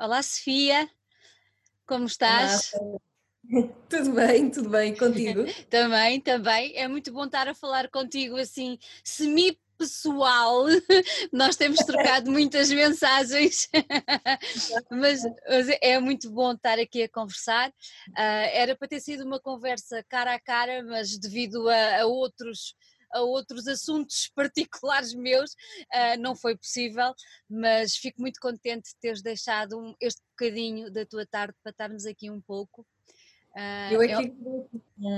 Olá, Sofia. Como estás? Olá. Tudo bem, tudo bem contigo? também, também. É muito bom estar a falar contigo assim, semi pessoal, nós temos trocado muitas mensagens, mas, mas, é muito bom estar aqui a conversar. Uh, era para ter sido uma conversa cara a cara, mas devido a, a outros a outros assuntos particulares meus, uh, não foi possível, mas fico muito contente de teres deixado um, este bocadinho da tua tarde para estarmos aqui um pouco. Uh, eu é que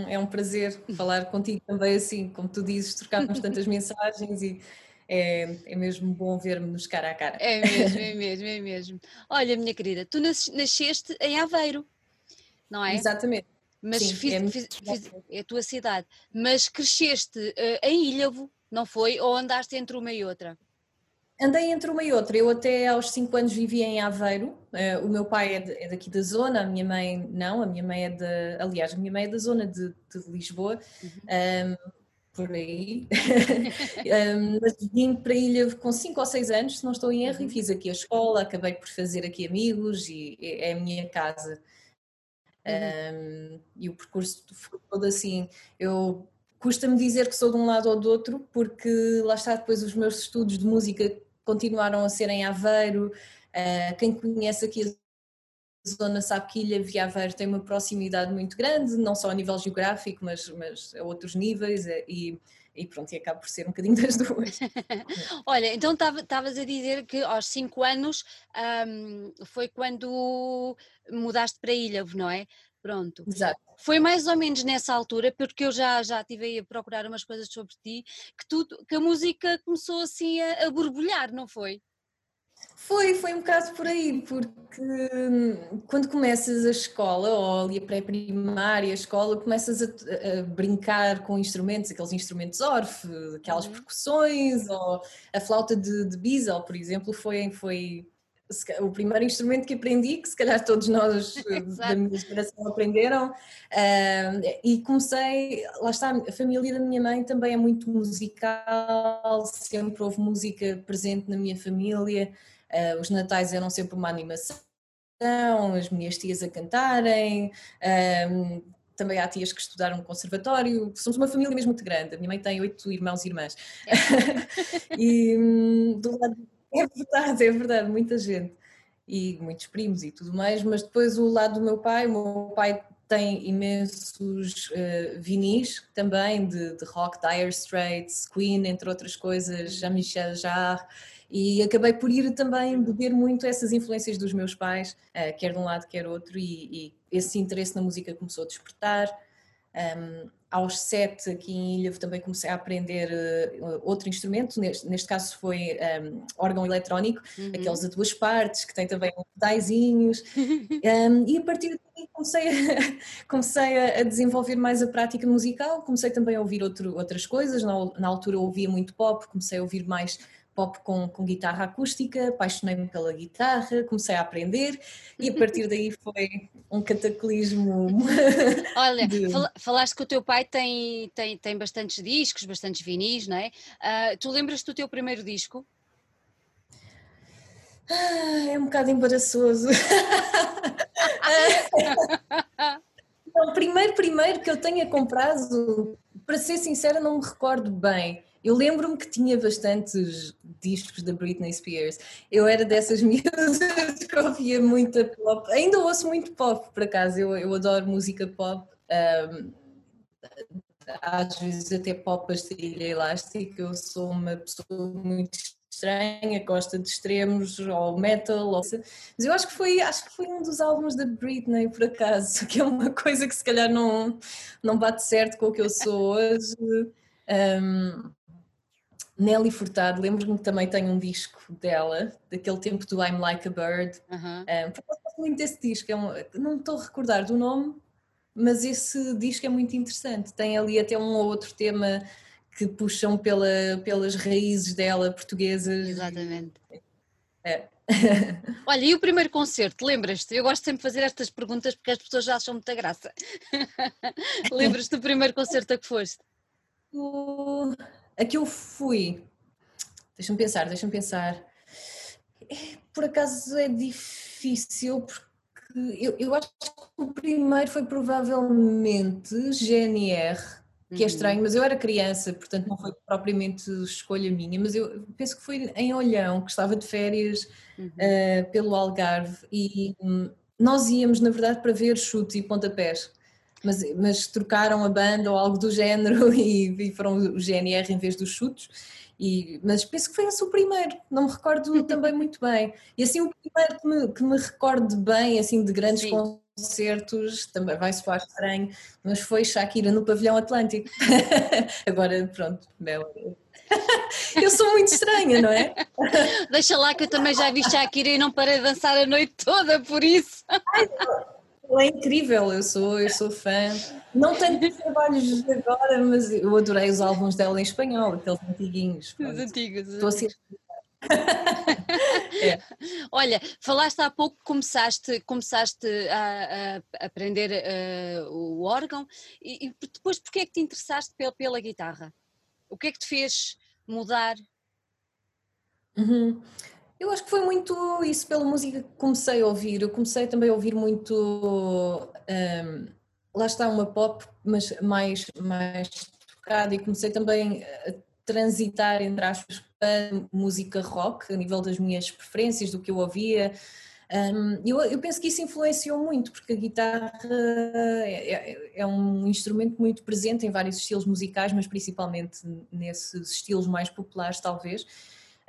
é um prazer falar contigo também assim, como tu dizes, trocarmos tantas mensagens e é, é mesmo bom ver-nos cara a cara. É mesmo, é mesmo, é mesmo. Olha, minha querida, tu nasceste em Aveiro, não é? Exatamente. Mas Sim, fiz, é, fiz, fiz, é a tua cidade. Mas cresceste uh, em Ilhavo, não foi? Ou andaste entre uma e outra? Andei entre uma e outra. Eu até aos 5 anos vivia em Aveiro. Uh, o meu pai é, de, é, daqui da zona, a minha mãe não. A minha mãe é de. Aliás, a minha mãe é da zona de, de Lisboa. Uhum. Um, por aí. um, mas vim para a ilha com 5 ou 6 anos, se não estou em erro, uhum. e fiz aqui a escola, acabei por fazer aqui amigos e é, é a minha casa. Uhum. Um, e o percurso foi todo assim. Eu custa-me dizer que sou de um lado ou do outro, porque lá está depois os meus estudos de música continuaram a ser em Aveiro. Uh, quem conhece aqui zona sabe que Ilha e Aveiro tem uma proximidade muito grande, não só a nível geográfico, mas, mas a outros níveis. Eh, e, e pronto, e acaba por ser um bocadinho das duas. Olha, então estavas a dizer que aos 5 anos um, foi quando mudaste para Ilhavo, não é? Pronto. Exato. Foi mais ou menos nessa altura, porque eu já, já estive a procurar umas coisas sobre ti, que, tu, que a música começou assim a, a borbulhar, não foi? Foi, foi um bocado por aí, porque hum, quando começas a escola, ou ali a pré-primária, a escola, começas a, a, brincar com instrumentos, aqueles instrumentos orfe, aquelas uhum. percussões, ou a flauta de, de Bissell, por exemplo, foi, foi o primeiro instrumento que aprendi, que se calhar todos nós eh, da minha geração aprenderam, uh, e comecei, lá está, a família da minha mãe também é muito musical, sempre houve música presente na minha família, uh, os natais eram sempre uma animação, as minhas tias a cantarem, uh, também há tias que estudaram no conservatório, somos uma família mesmo muito grande, a minha mãe tem oito irmãos e irmãs, é. e hum, do lado é verdade, é verdade, muita gente. E muitos primos e tudo mais, mas depois o lado do meu pai, o meu pai tem imensos uh, vinis também de, de, rock, Dire Straits, Queen, entre outras coisas, Jean-Michel Jarre, e acabei por ir também beber muito essas influências dos meus pais, uh, quer de um lado, quer outro, e, e, esse interesse na música começou a despertar. Um, aos sete, aqui em Ilha, também comecei a aprender uh, outro instrumento, neste, neste caso foi um, órgão eletrónico, uhum. aqueles a duas partes, que tem também pedaizinhos, um, e a partir daí comecei, a, comecei a desenvolver mais a prática musical, comecei também a ouvir outro, outras coisas, na, na altura ouvia muito pop, comecei a ouvir mais pop com, com guitarra acústica, apaixonei-me pela guitarra, comecei a aprender e a partir daí foi um cataclismo. Olha, de... falaste que o teu pai tem, tem, tem bastantes discos, bastantes vinis, não é? Uh, tu lembras-te do teu primeiro disco? Ah, é um bocado embaraçoso. então, primeiro, primeiro que eu tenha comprado, para ser sincera, não me recordo bem. Eu lembro-me que tinha bastantes discos da Britney Spears. Eu era dessas miúdas que ouvia muita pop. Ainda ouço muito pop, por acaso. Eu, eu adoro música pop. Um, às vezes até pop pastilha elástica. Eu sou uma pessoa muito estranha, gosta de extremos ou metal, ou... mas eu acho que foi acho que foi um dos álbuns da Britney por acaso, que é uma coisa que se calhar não não bate certo com o que eu sou hoje. Um, Nelly Furtado, lembro-me que também tenho um disco dela, daquele tempo do I'm Like a Bird. Uhum. Um, gosto muito desse disco, é um, não estou a recordar do nome, mas esse disco é muito interessante. Tem ali até um ou outro tema que puxam pela, pelas raízes dela portuguesas. Exatamente. É. Olha, e o primeiro concerto, lembras-te? Eu gosto sempre de fazer estas perguntas porque as pessoas já acham muita graça. lembras-te do primeiro concerto a que foste? O... A que eu fui, deixa-me pensar, deixa-me pensar. É, por acaso é difícil porque eu, eu acho que o primeiro foi provavelmente GNR, que é uhum. estranho, mas eu era criança, portanto não foi propriamente escolha minha, mas eu penso que foi em Olhão, que estava de férias uhum. uh, pelo Algarve e um, nós íamos, na verdade, para ver chutes e pontapés. Mas, mas trocaram a banda ou algo do género e, e foram o GNR em vez dos chutes. E, mas penso que foi esse o primeiro, não me recordo também muito bem. E assim, o primeiro que me, que me recordo bem, assim, de grandes Sim. concertos, também vai soar estranho, mas foi Shakira no Pavilhão Atlântico. Agora, pronto, Bela. Eu sou muito estranha, não é? Deixa lá que eu também já vi Shakira e não parei de dançar a noite toda, por isso. Ai, é incrível, eu sou, eu sou fã. Não tenho trabalhos agora, mas eu adorei os álbuns dela em espanhol, aqueles antiguinhos. Os antigos. Estou assim. é. Olha, falaste há pouco que começaste, começaste a, a aprender uh, o órgão e, e depois porquê é que te interessaste pela, pela guitarra? O que é que te fez mudar? Uhum. Eu acho que foi muito isso pela música que comecei a ouvir. Eu comecei também a ouvir muito. Um, lá está uma pop, mas mais, mais tocada, e comecei também a transitar, entre aspas, para música rock, a nível das minhas preferências, do que eu ouvia. Um, eu, eu, penso que isso influenciou muito, porque a guitarra é, é, é, um instrumento muito presente em vários estilos musicais, mas principalmente nesses estilos mais populares, talvez.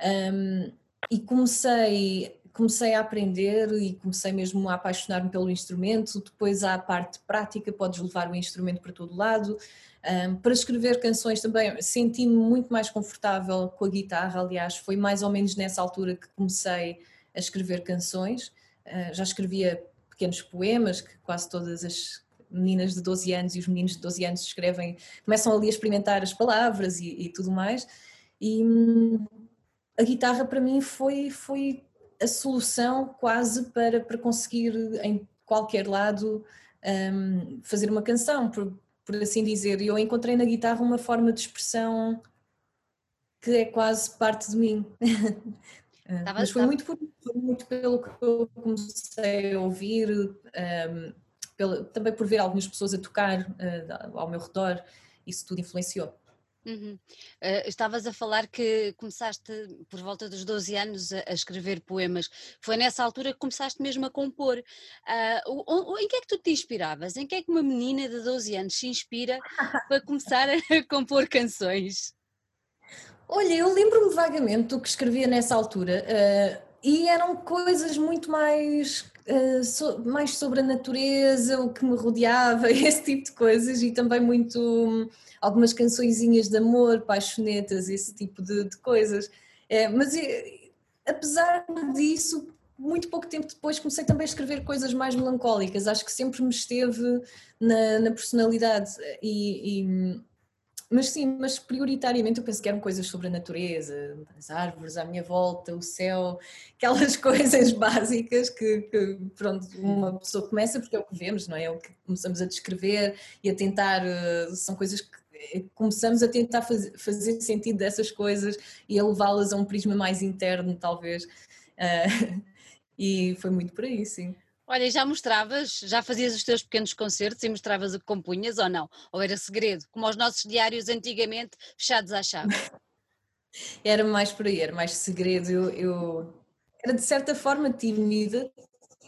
Um, e comecei comecei a aprender e comecei mesmo a apaixonar-me pelo instrumento. Depois há a parte prática, podes levar o instrumento para todo lado. Um, para escrever canções também senti-me muito mais confortável com a guitarra. Aliás, foi mais ou menos nessa altura que comecei a escrever canções. Uh, já escrevia pequenos poemas que quase todas as meninas de 12 anos e os meninos de 12 anos escrevem, começam ali a experimentar as palavras e, e tudo mais. E, hum, a guitarra para mim foi, foi a solução quase para, para conseguir em qualquer lado um, fazer uma canção, por, por assim dizer. E eu encontrei na guitarra uma forma de expressão que é quase parte de mim. Tava, Mas foi muito, por, muito pelo que eu comecei a ouvir, um, também por ver algumas pessoas a tocar uh, ao meu redor, isso tudo influenciou. Uhum. Uh, estavas a falar que começaste por volta dos 12 anos a, a, escrever poemas. Foi nessa altura que começaste mesmo a compor. Uh, o, o, em que é que tu te inspiravas? Em que é que uma menina de 12 anos se inspira para começar a compor canções? Olha, eu lembro-me vagamente do que escrevia nessa altura uh, e eram coisas muito mais Uh, so, mais sobre a natureza, o que me rodeava, esse tipo de coisas e também muito algumas cançõezinhas de amor, paixonetas, esse tipo de, de coisas. É, mas apesar disso, muito pouco tempo depois comecei também a escrever coisas mais melancólicas, acho que sempre me esteve na, na personalidade e, e, mas sim, mas prioritariamente eu penso que eram coisas sobre a natureza, as árvores à minha volta, o céu, aquelas coisas básicas que, que pronto, uma pessoa começa porque é o que vemos, não é? É o que começamos a descrever e a tentar, eh, são coisas que começamos a tentar fazer, fazer sentido dessas coisas e a levá-las a um prisma mais interno, talvez. Uh, e foi muito por aí, sim. Olha, já mostravas, já fazias os teus pequenos concertos e mostravas o que compunhas ou não? Ou era segredo, como os nossos diários antigamente, fechados à chave? era mais por aí, era mais segredo. Eu, eu era de certa forma tímida.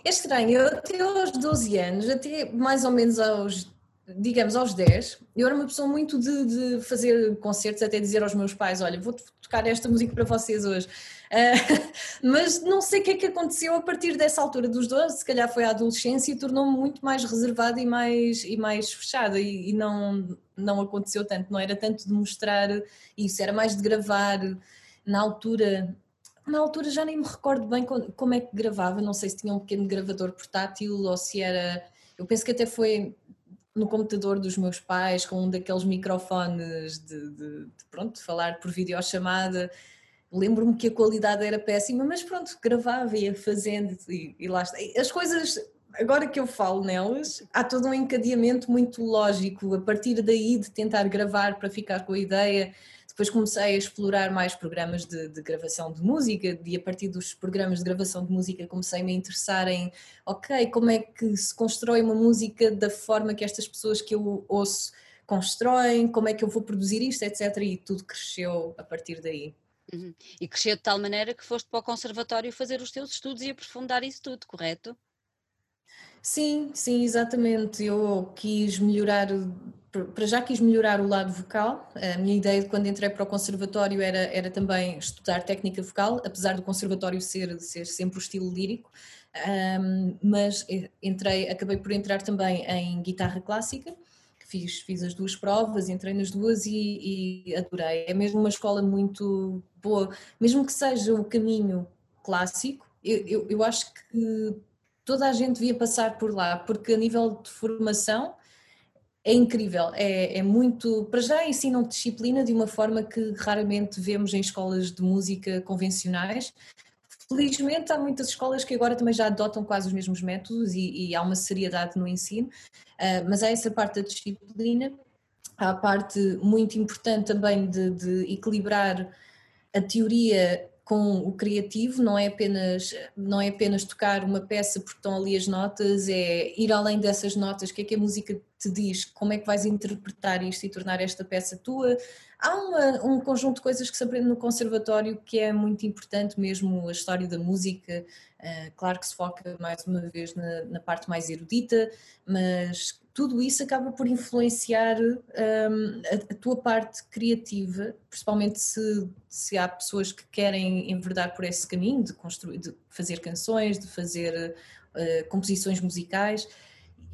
É estranho, eu até aos 12 anos, até mais ou menos aos digamos, aos 10, eu era uma pessoa muito de, de, fazer concertos, até dizer aos meus pais: Olha, vou tocar esta música para vocês hoje. Uh, mas não sei o que é que aconteceu a partir dessa altura dos 12, se calhar foi a adolescência e tornou-me muito mais reservada e mais, e mais fechada, e, e, não, não aconteceu tanto, não era tanto de mostrar isso, era mais de gravar. Na altura, na altura já nem me recordo bem como é que gravava, não sei se tinha um pequeno gravador portátil ou se era. Eu penso que até foi no computador dos meus pais com um daqueles microfones de, de, de pronto, de falar por videochamada. Lembro-me que a qualidade era péssima, mas pronto, gravava, ia fazendo e, e lá está. As coisas, agora que eu falo nelas, há todo um encadeamento muito lógico a partir daí de tentar gravar para ficar com a ideia, depois comecei a explorar mais programas de, de, gravação de música e a partir dos programas de gravação de música comecei a me interessar em, ok, como é que se constrói uma música da forma que estas pessoas que eu ouço constroem, como é que eu vou produzir isto, etc. E tudo cresceu a partir daí. Uhum. E cresceu de tal maneira que foste para o conservatório fazer os teus estudos e aprofundar isso tudo, correto? Sim, sim, exatamente. Eu quis melhorar para já quis melhorar o lado vocal. A minha ideia de quando entrei para o conservatório era, era também estudar técnica vocal, apesar do conservatório ser, ser sempre o estilo lírico. Um, mas entrei, acabei por entrar também em guitarra clássica. Fiz, fiz as duas provas, entrei nas duas e, e adorei. É mesmo uma escola muito boa, mesmo que seja o caminho clássico, eu, eu, eu acho que toda a gente devia passar por lá, porque a nível de formação é incrível, é, é, muito. Para já ensinam disciplina de uma forma que raramente vemos em escolas de música convencionais. Felizmente, há muitas escolas que agora também já adotam quase os mesmos métodos e, e há uma seriedade no ensino, uh, mas há essa parte da disciplina, há a parte muito importante também de, de equilibrar a teoria com o criativo, não é apenas não é apenas tocar uma peça porque estão ali as notas, é ir além dessas notas, o que é que a música te diz, como é que vais interpretar isto e tornar esta peça tua. Há uma, um conjunto de coisas que se aprende no conservatório que é muito importante, mesmo a história da música, uh, claro que se foca mais uma vez na, na parte mais erudita, mas tudo isso acaba por influenciar um, a, a, tua parte criativa, principalmente se, se há pessoas que querem enverdar por esse caminho de construir, de fazer canções, de fazer uh, composições musicais.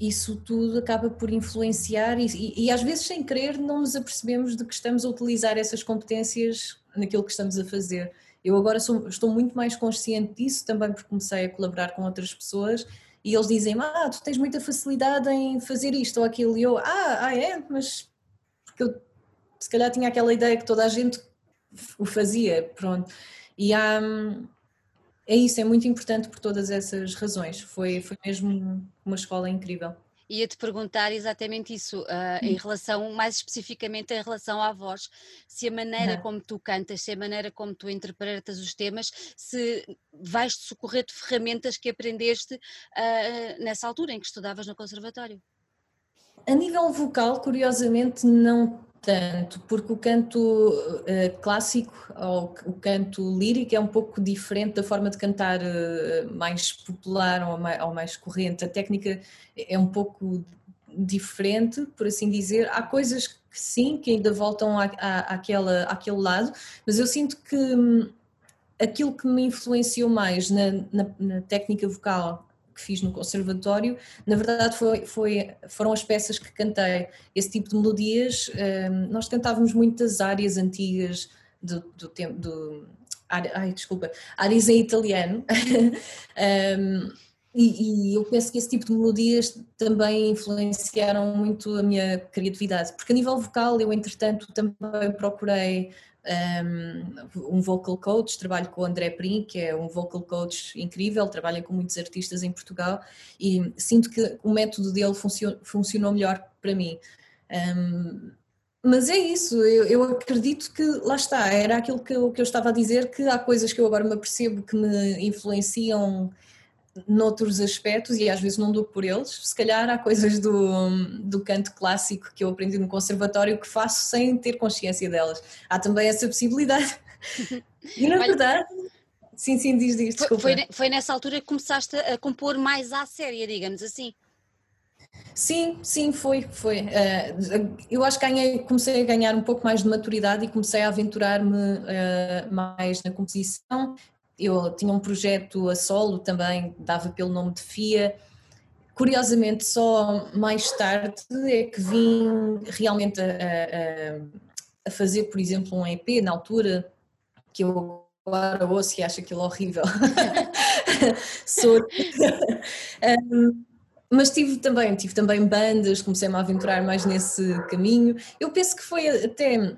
Isso tudo acaba por influenciar e, e, e, às vezes sem querer não nos apercebemos de que estamos a utilizar essas competências naquilo que estamos a fazer. Eu agora sou, estou muito mais consciente disso também porque comecei a colaborar com outras pessoas e eles dizem ah, tu tens muita facilidade em fazer isto ou aquilo, e eu, ah, ah é, mas porque eu se calhar tinha aquela ideia que toda a gente o fazia, pronto. E há, é isso, é muito importante por todas essas razões. Foi, foi mesmo uma escola incrível ia-te perguntar exatamente isso, uh, em relação, mais especificamente em relação à voz, se a maneira como tu cantas, se a maneira como tu interpretas os temas, se vais-te socorrer de ferramentas que aprendeste uh, nessa altura em que estudavas no conservatório. A nível vocal, curiosamente, não tanto, porque o canto uh, clássico ou o canto lírico é um pouco diferente da forma de cantar uh, mais popular ou mais, ou mais, corrente. A técnica é um pouco diferente, por assim dizer. Há coisas que sim, que ainda voltam à, àquele lado, mas eu sinto que hum, aquilo que me influenciou mais na, na, na técnica vocal fiz no conservatório, na verdade foi, foi, foram as peças que cantei. Esse tipo de melodias, um, nós cantávamos muitas áreas antigas do, do tempo, do, ai desculpa, áreas em italiano, um, e, e, eu penso que esse tipo de melodias também influenciaram muito a minha criatividade, porque a nível vocal eu entretanto também procurei um, vocal coach, trabalho com o André Prim, que é um vocal coach incrível, trabalha com muitos artistas em Portugal e sinto que o método dele funcionou, funcionou melhor para mim. Um, mas é isso, eu, eu, acredito que lá está, era aquilo que eu, que eu estava a dizer, que há coisas que eu agora me apercebo que me influenciam noutros aspectos e às vezes não dou por eles. Se calhar há coisas do, do canto clássico que eu aprendi no conservatório que faço sem ter consciência delas. Há também essa possibilidade. E na verdade. Sim, sim, diz, diz, desculpa. Foi, foi nessa altura que começaste a compor mais à séria, digamos assim. Sim, sim, foi, foi. Uh, eu acho que ganhei, comecei a ganhar um pouco mais de maturidade e comecei a aventurar-me uh, mais na composição eu tinha um projeto a solo também, dava pelo nome de FIA. Curiosamente, só mais tarde é que vim realmente a, a, a fazer, por exemplo, um EP na altura, que eu agora ouço e acho aquilo horrível. Sou... um, mas tive também, tive também bandas, comecei-me a aventurar mais nesse caminho. Eu penso que foi até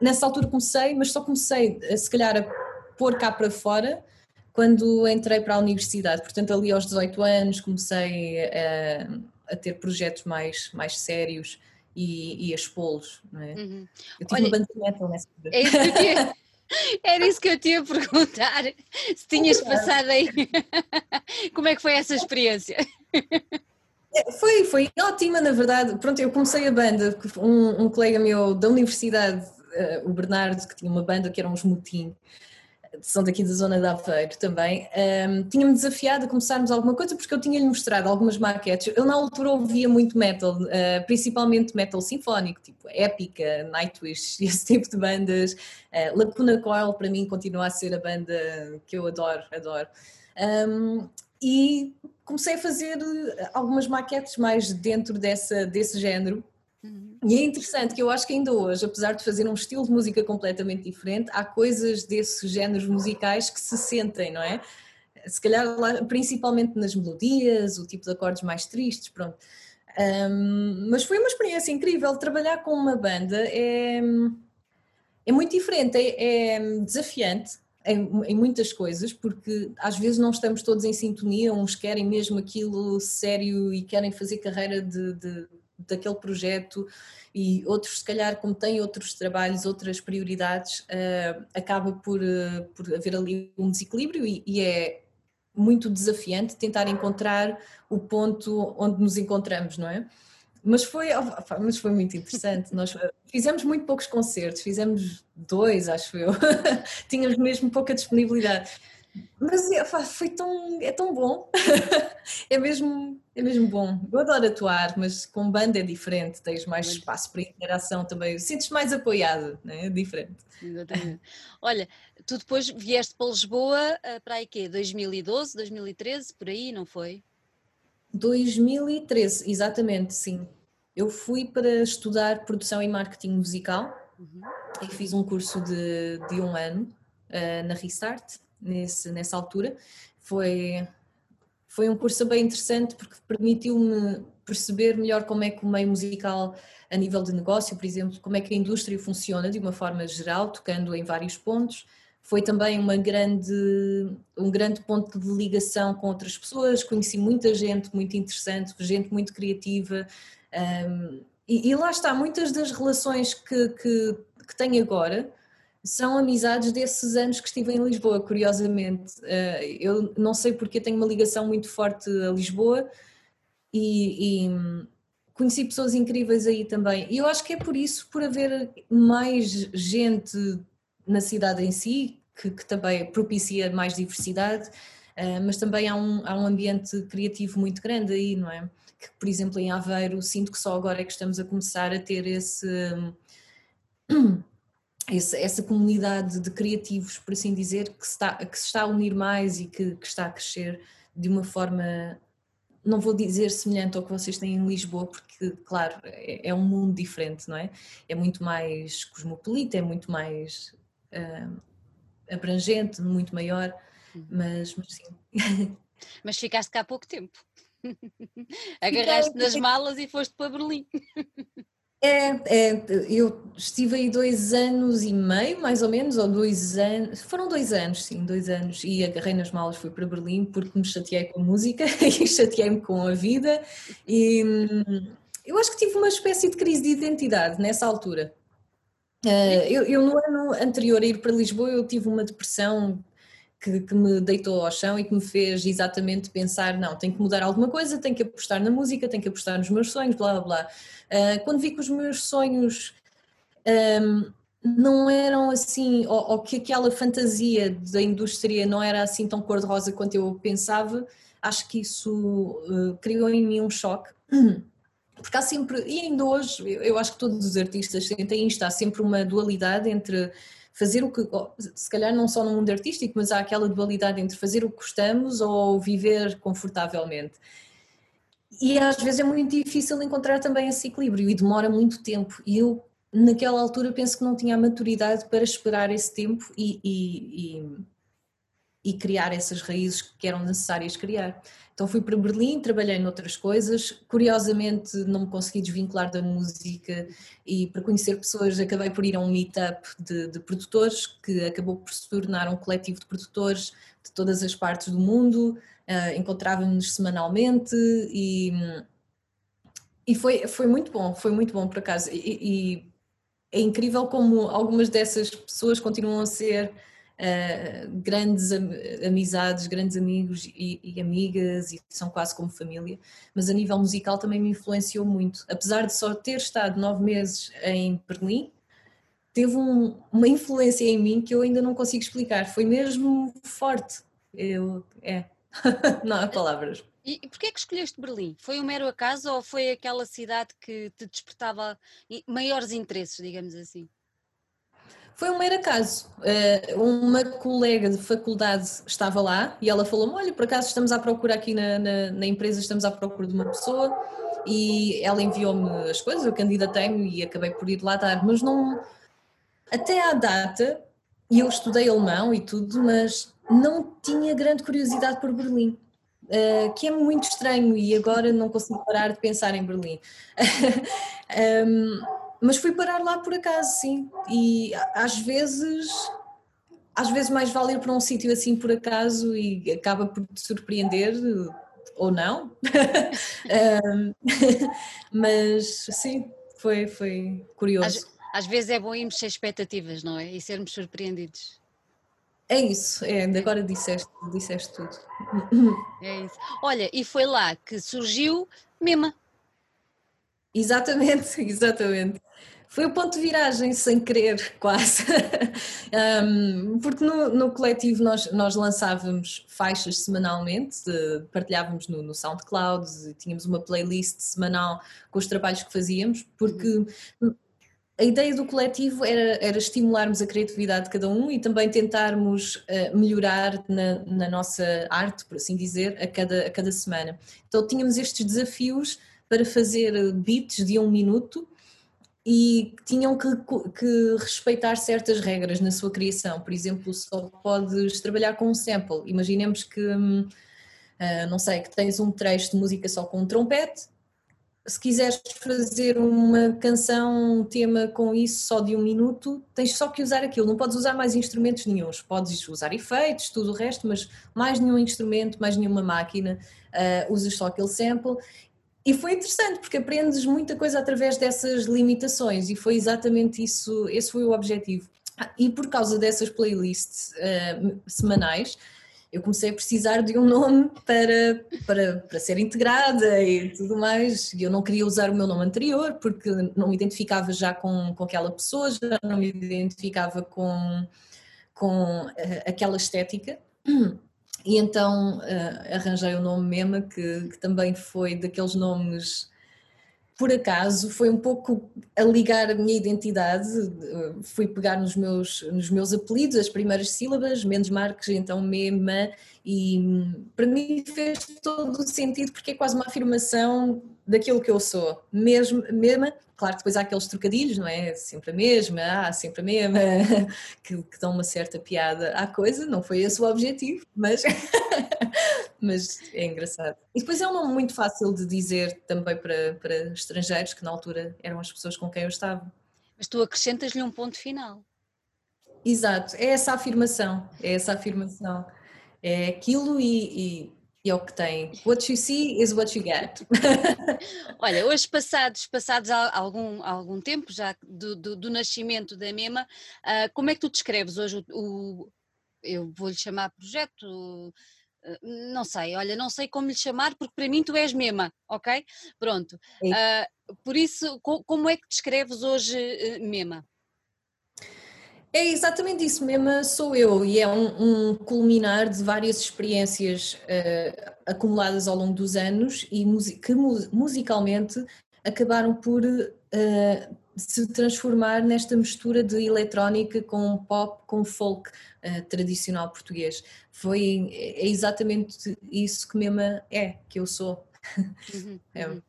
nessa altura comecei, mas só comecei se calhar a pôr cá para fora quando entrei para a universidade. Portanto, ali aos 18 anos comecei a, a ter projetos mais, mais sérios e, e a expô-los, é? Uhum. Eu tive Olha, uma banda de metal nessa. É isso que tinha- Era isso que eu tinha a perguntar, se tinhas passado aí. Como é que foi essa experiência? É, Foi, foi ótima, na verdade. Pronto, eu comecei a banda, um, um colega meu da universidade, eh, o Bernardo, que tinha uma banda que eram os Mutim, são daqui da zona de Aveiro também, ehm, tinha-me desafiado a começarmos alguma coisa porque eu tinha-lhe mostrado algumas maquetes. Eu na altura ouvia muito metal, eh, principalmente metal sinfónico, tipo Épica, Nightwish, esse tipo de bandas. Eh, Lacuna Coil para mim continua a ser a banda que eu adoro, adoro. Ehm, e comecei a fazer eh, algumas maquetes mais dentro dessa, desse género. E é interessante que eu acho que ainda hoje, apesar de fazer um estilo de música completamente diferente, há coisas desses géneros musicais que se sentem, não é? Se calhar principalmente nas melodias, o tipo de acordes mais tristes, pronto. Ahm, mas foi uma experiência incrível. Trabalhar com uma banda é, é muito diferente, é, é desafiante em, em muitas coisas, porque às vezes não estamos todos em sintonia, uns querem mesmo aquilo sério e querem fazer carreira de, de- daquele projeto e outros, se calhar, como têm outros trabalhos, outras prioridades, eh, acaba por, eh, por haver ali um desequilíbrio e, e é muito desafiante tentar encontrar o ponto onde nos encontramos, não é? Mas foi, mas foi muito interessante. Nós eh, fizemos muito poucos concertos, fizemos dois, acho eu. Tínhamos mesmo pouca disponibilidade. Mas é, foi tão, é tão bom. É mesmo, é mesmo bom. Eu adoro atuar, mas com banda é diferente. Tens mais Muito. espaço para interação também. Sentes mais apoiado, né? é diferente. Exatamente. Olha, tu depois vieste para Lisboa eh, para aí quê? 2012, 2013, por aí, não foi? 2013, exatamente, sim. Eu fui para estudar produção e marketing musical Uhum. e fiz um curso de, de um ano eh, na Restart, nesse, nessa altura. Foi, foi um curso bem interessante porque permitiu-me perceber melhor como é que o meio musical, a nível de negócio, por exemplo, como é que a indústria funciona de uma forma geral, tocando em vários pontos. Foi também uma grande, um grande ponto de ligação com outras pessoas, conheci muita gente muito interessante, gente muito criativa. um, e, e lá está, muitas das relações que, que, que tenho agora são amizades desses anos que estive em Lisboa, curiosamente. Uh, eu não sei porque tenho uma ligação muito forte a Lisboa e, e conheci pessoas incríveis aí também. E eu acho que é por isso, por haver mais gente na cidade em si, que, que também propicia mais diversidade, uh, mas também há um, há um ambiente criativo muito grande aí, não é? Que, por exemplo, em Aveiro, sinto que só agora é que estamos a começar a ter esse. Esse essa comunidade de criativos, por assim dizer, que se está, que se está a unir mais e que, que está a crescer de uma forma não vou dizer semelhante ao que vocês têm em Lisboa, porque, claro, é, é um mundo diferente, não é? É muito mais cosmopolita, é muito mais uh, abrangente, muito maior, mas, mas sim. Mas ficaste cá há pouco tempo. Agarraste nas malas e foste para Berlim. É, é, eu estive aí dois anos e meio, mais ou menos, ou dois anos, foram dois anos, sim, dois anos, e agarrei nas malas, fui para Berlim porque me chateei com a música e chateei-me com a vida, e eu acho que tive uma espécie de crise de identidade nessa altura. Uh, eu, eu, no ano anterior a ir para Lisboa, eu tive uma depressão que, que, me deitou ao chão e que me fez exatamente pensar: não, tenho que mudar alguma coisa, tenho que apostar na música, tenho que apostar nos meus sonhos, blá blá blá. Uh, quando vi que os meus sonhos um, não eram assim, ou, ou, que aquela fantasia da indústria não era assim tão cor-de-rosa quanto eu pensava, acho que isso uh, criou em mim um choque. Porque há sempre, e ainda hoje, eu acho que todos os artistas sentem isto, há sempre uma dualidade entre fazer o que, se calhar não só no mundo artístico, mas há aquela dualidade entre fazer o que gostamos ou viver confortavelmente. E às vezes é muito difícil encontrar também esse equilíbrio e demora muito tempo. E eu, naquela altura, penso que não tinha a maturidade para esperar esse tempo e, e, e, e criar essas raízes que eram necessárias criar. Então fui para Berlim, trabalhei noutras coisas, curiosamente não me consegui desvincular da música e para conhecer pessoas acabei por ir a um meetup de, de produtores que acabou por se tornar um coletivo de produtores de todas as partes do mundo, uh, encontrávamos semanalmente e, E foi, foi muito bom, foi muito bom por acaso. E, e é incrível como algumas dessas pessoas continuam a ser uh, grandes amizades, grandes amigos e, e, amigas e são quase como família. Mas a nível musical também me influenciou muito. Apesar de só ter estado nove meses em Berlim, teve um, uma influência em mim que eu ainda não consigo explicar. Foi mesmo forte. Eu, é, não há palavras. E porquê é que escolheste Berlim? Foi um mero acaso ou foi aquela cidade que te despertava maiores interesses, digamos assim? Foi um mero acaso. Eh, uma colega de faculdade estava lá e ela falou-me: Olha, por acaso estamos à procura aqui na, na, na empresa, estamos à procura de uma pessoa. E ela enviou-me as coisas, eu candidatei-me e acabei por ir lá dar, mas não. Até à data, eu estudei alemão e tudo, mas não tinha grande curiosidade por Berlim. Uh, que é muito estranho e agora não consigo parar de pensar em Berlim. um, mas fui parar lá por acaso, sim. E às vezes, às vezes mais vale ir para um sítio assim por acaso e acaba por te surpreender ou não. mas sim, foi, foi curioso. Às, às vezes é bom irmos sem expectativas, não é? E sermos surpreendidos. É isso, é, agora disseste, disseste tudo. É isso. Olha, e foi lá que surgiu Mema. Exatamente, exatamente. Foi o ponto de viragem, sem querer, quase. um, porque no, no, coletivo nós, nós lançávamos faixas semanalmente, partilhávamos no, no SoundCloud, tínhamos uma playlist semanal com os trabalhos que fazíamos, porque uhum a ideia do coletivo era, era, estimularmos a criatividade de cada um e também tentarmos uh, melhorar na, na, nossa arte, por assim dizer, a cada, a cada semana. Então tínhamos estes desafios para fazer beats de um minuto e tinham que, que, respeitar certas regras na sua criação. Por exemplo, só podes trabalhar com um sample. Imaginemos que, uh, não sei, que tens um trecho de música só com um trompete se quiseres fazer uma canção, um tema com isso só de um minuto, tens só que usar aquilo, não podes usar mais instrumentos nenhums, podes usar efeitos, tudo o resto, mas mais nenhum instrumento, mais nenhuma máquina, uh, usas só aquele sample. E foi interessante porque aprendes muita coisa através dessas limitações e foi exatamente isso, esse foi o objetivo. Ah, e por causa dessas playlists uh, semanais, eu comecei a precisar de um nome para, para, para ser integrada e tudo mais. E eu não queria usar o meu nome anterior porque não me identificava já com, com aquela pessoa, já não me identificava com, com uh, aquela estética. E então uh, arranjei o nome Mema, que, que também foi daqueles nomes por acaso foi um pouco a ligar a minha identidade, fui pegar nos meus, nos meus apelidos, as primeiras sílabas, Mendes Marques, então Mema, e para mim fez todo o sentido porque é quase uma afirmação daquilo que eu sou, mesmo, Mema, claro que depois há aqueles trocadilhos, não é? Sempre a mesma, ah, sempre a mesma, que, que dão uma certa piada à coisa, não foi esse o objetivo, mas mas é engraçado. E depois é um nome muito fácil de dizer também para, para estrangeiros, que na altura eram as pessoas com quem eu estava. Mas tu acrescentas-lhe um ponto final. Exato, é essa afirmação, é essa afirmação. É aquilo e, e, e é o que tem. What you see is what you get. Olha, hoje passados, passados algum, algum tempo já do, do, do nascimento da MEMA, uh, como é que tu descreves hoje o, o eu vou-lhe chamar projeto, eh, não sei, olha, não sei como lhe chamar, porque para mim tu és Mema, ok? Pronto. Uh, por isso, co como é que descreves hoje uh, Mema? É exatamente isso, Mema sou eu e é um, um culminar de várias experiências uh, acumuladas ao longo dos anos e que musicalmente acabaram por se transformar nesta mistura de eletrónica com pop, com folk uh, tradicional português. Foi é exatamente isso que mesmo é, que eu sou. Uhum, é. Uhum.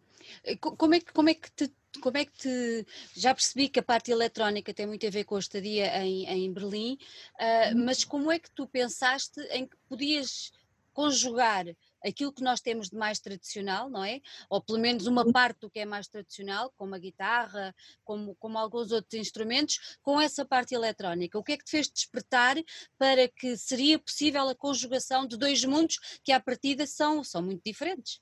Como, é que, como é que te como é que te. Já percebi que a parte eletrónica tem muito a ver com a estadia em, em Berlim, uh, mas como é que tu pensaste em que podias conjugar aquilo que nós temos de mais tradicional, não é? Ou pelo menos uma parte do que é mais tradicional, como a guitarra, como, como alguns outros instrumentos, com essa parte eletrónica. O que é que te fez despertar para que seria possível a conjugação de dois mundos que à partida são, são muito diferentes?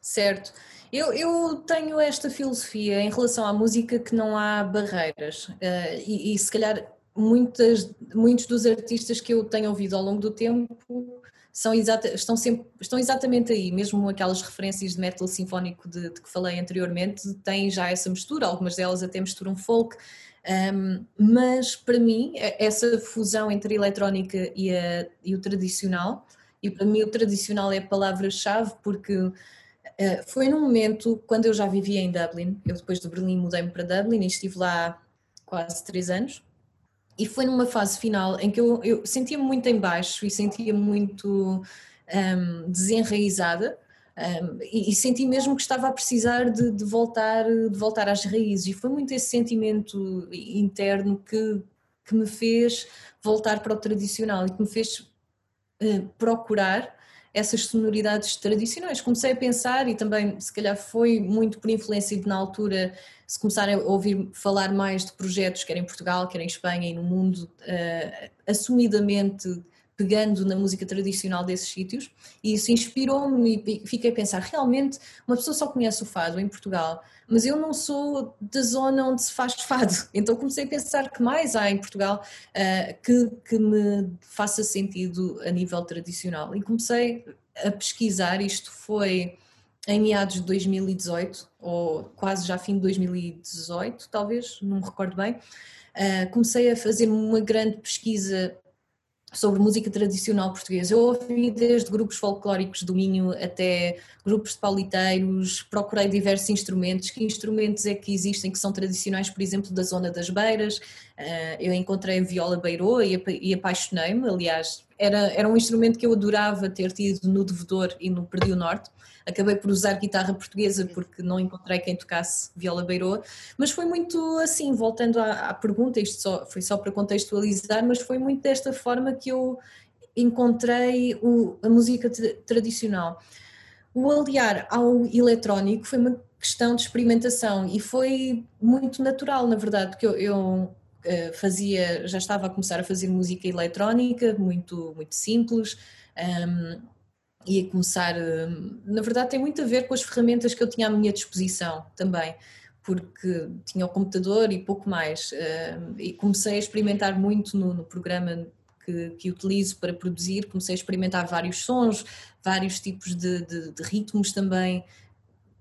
Certo. Eu, eu, tenho esta filosofia em relação à música que não há barreiras uh, e, e, se calhar muitas, muitos dos artistas que eu tenho ouvido ao longo do tempo são exata, estão, sempre, estão exatamente aí, mesmo aquelas referências de metal sinfónico de, de, que falei anteriormente têm já essa mistura, algumas delas até misturam folk, um, mas para mim essa fusão entre a eletrónica e, a, e o tradicional, e para mim o tradicional é a palavra-chave porque foi num momento quando eu já vivia em Dublin, eu depois de Berlim mudei-me para Dublin e estive lá quase três anos, e foi numa fase final em que eu, eu sentia-me muito em baixo e sentia-me muito um, desenraizada um, e, e, senti mesmo que estava a precisar de, de, voltar, de voltar às raízes. E foi muito esse sentimento interno que, que me fez voltar para o tradicional e que me fez uh, procurar essas sonoridades tradicionais. Comecei a pensar, e também se calhar foi muito por influência de na altura se começarem a ouvir falar mais de projetos, quer em Portugal, quer em Espanha e no mundo, uh, assumidamente pegando na música tradicional desses sítios, e isso inspirou-me e fiquei a pensar, realmente uma pessoa só conhece o fado em Portugal, mas eu não sou da zona onde se faz fado, então comecei a pensar que mais há em Portugal uh, que, que me faça sentido a nível tradicional, e comecei a pesquisar, isto foi em meados de 2018, ou quase já fim de 2018, talvez, não me recordo bem, uh, comecei a fazer uma grande pesquisa sobre música tradicional portuguesa. Eu ouvi desde grupos folclóricos do Minho até grupos de pauliteiros, procurei diversos instrumentos. Que instrumentos é que existem que são tradicionais, por exemplo, da zona das Beiras? Ah, eu encontrei a viola beirô e apaixonei-me, aliás, era, era um instrumento que eu adorava ter tido no Devedor e no Perdi o Norte. Acabei por usar guitarra portuguesa porque não encontrei quem tocasse viola beirô, mas foi muito assim, voltando à, à pergunta, isto só, foi só para contextualizar, mas foi muito desta forma que eu encontrei o, a música tradicional. O aliar ao eletrónico foi uma questão de experimentação e foi muito natural, na verdade, porque eu, eu fazia, já estava a começar a fazer música eletrónica, muito, muito simples, um, ia começar. Hum, na verdade, tem muito a ver com as ferramentas que eu tinha à minha disposição também, porque tinha o computador e pouco mais. Hum, e comecei a experimentar muito no, no programa que, que, utilizo para produzir, comecei a experimentar vários sons, vários tipos de, de, de ritmos também.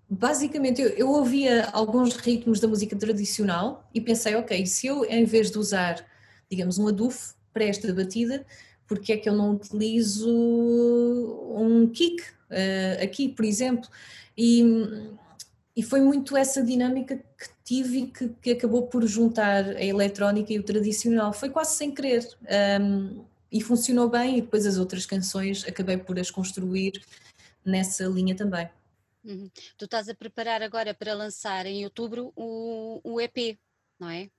Basicamente, eu, eu ouvia alguns ritmos da música tradicional e pensei, ok, se eu em vez de usar, digamos, um adufo para esta batida, porque é que eu não utilizo um kick uh, aqui, por exemplo. E, e foi muito essa dinâmica que tive e que, que, acabou por juntar a eletrónica e o tradicional. Foi quase sem querer. Um, e funcionou bem, e depois as outras canções acabei por as construir nessa linha também. Uhum. Tu estás a preparar agora para lançar em outubro o, o EP, não é?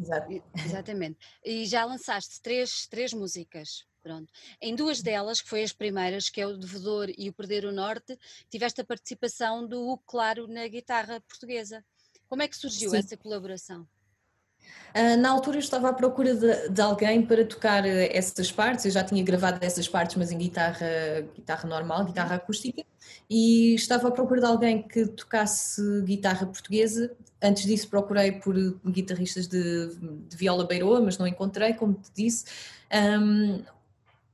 Exato. Exatamente. E já lançaste três, três músicas. Pronto. Em duas delas, que foi as primeiras, que é o Devedor e o Perder o Norte, tiveste a participação do Hugo Claro na guitarra portuguesa. Como é que surgiu Sim. essa colaboração? Uh, na altura eu estava à procura de, de, alguém para tocar eh, essas partes, eu já tinha gravado essas partes, mas em guitarra, guitarra normal, guitarra acústica, e estava à procura de alguém que tocasse guitarra portuguesa. Antes disso procurei por guitarristas de, de viola beiroa, mas não encontrei, como te disse. Um,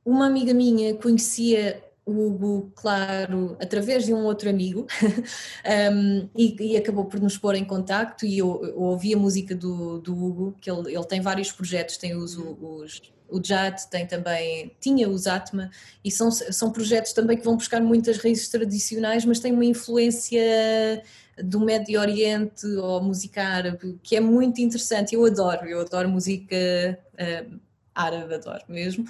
uma amiga minha conhecia o Hugo, claro, através de um outro amigo, um, e, e, acabou por nos pôr em contacto e eu, eu ouvi a música do, do Hugo, que ele, ele tem vários projetos, tem os, os o JAT tem também, tinha os Atma, e são, são projetos também que vão buscar muitas raízes tradicionais, mas têm uma influência do Médio Oriente ou música árabe, que é muito interessante, eu adoro, eu adoro música uh, árabe, adoro mesmo,